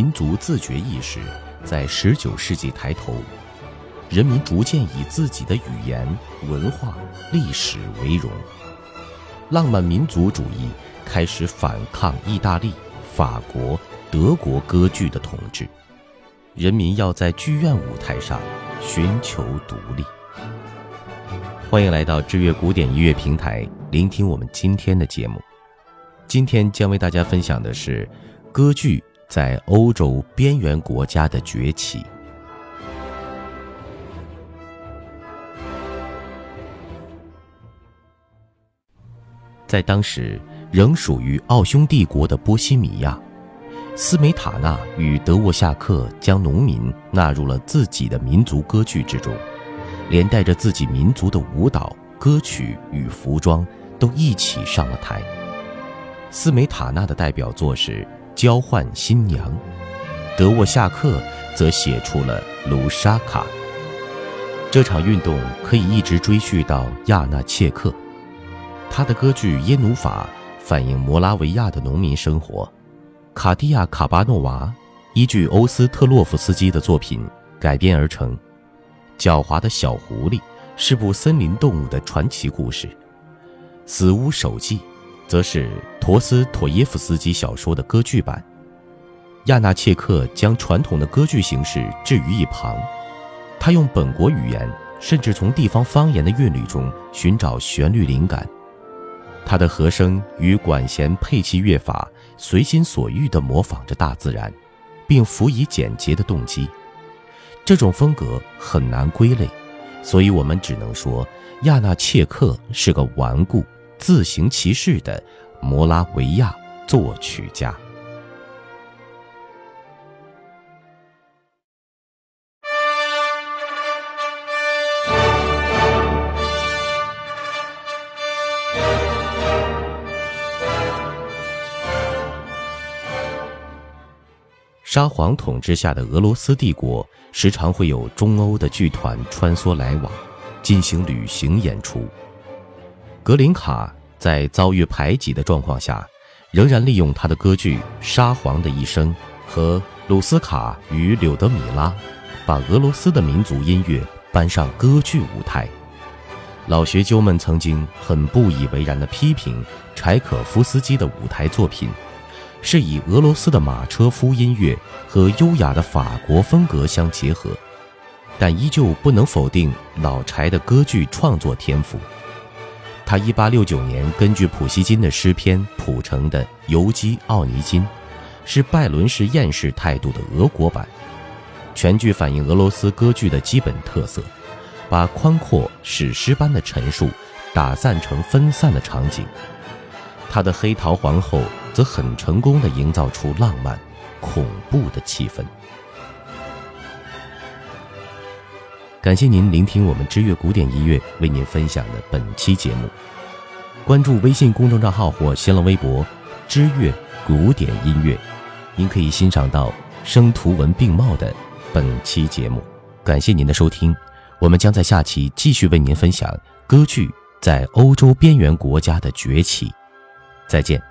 民族自觉意识在十九世纪抬头，人民逐渐以自己的语言、文化、历史为荣。浪漫民族主义开始反抗意大利、法国、德国歌剧的统治，人民要在剧院舞台上寻求独立。欢迎来到知乐古典音乐平台，聆听我们今天的节目。今天将为大家分享的是歌剧在欧洲边缘国家的崛起。在当时仍属于奥匈帝国的波西米亚，斯梅塔纳与德沃夏克将农民纳入了自己的民族歌剧之中，连带着自己民族的舞蹈、歌曲与服装都一起上了台。斯梅塔纳的代表作是《交换新娘》，德沃夏克则写出了《卢沙卡》。这场运动可以一直追续到亚纳切克。他的歌剧《耶努法》反映摩拉维亚的农民生活，《卡蒂亚卡巴诺娃》依据欧斯特洛夫斯基的作品改编而成，《狡猾的小狐狸》是部森林动物的传奇故事，《死屋手记》则是陀思妥耶夫斯基小说的歌剧版。亚纳切克将传统的歌剧形式置于一旁，他用本国语言，甚至从地方方言的韵律中寻找旋律灵感。他的和声与管弦配器乐法随心所欲地模仿着大自然，并辅以简洁的动机。这种风格很难归类，所以我们只能说亚纳切克是个顽固、自行其事的摩拉维亚作曲家。沙皇统治下的俄罗斯帝国时常会有中欧的剧团穿梭来往，进行旅行演出。格林卡在遭遇排挤的状况下，仍然利用他的歌剧《沙皇的一生》和鲁斯卡与柳德米拉，把俄罗斯的民族音乐搬上歌剧舞台。老学究们曾经很不以为然地批评柴可夫斯基的舞台作品。是以俄罗斯的马车夫音乐和优雅的法国风格相结合，但依旧不能否定老柴的歌剧创作天赋。他1869年根据普希金的诗篇谱成的《游击奥尼金》，是拜伦式厌世态度的俄国版，全剧反映俄罗斯歌剧的基本特色，把宽阔史诗般的陈述打散成分散的场景。他的黑桃皇后。则很成功地营造出浪漫、恐怖的气氛。感谢您聆听我们知乐古典音乐为您分享的本期节目。关注微信公众账号或新浪微博“知乐古典音乐”，您可以欣赏到声图文并茂的本期节目。感谢您的收听，我们将在下期继续为您分享歌剧在欧洲边缘国家的崛起。再见。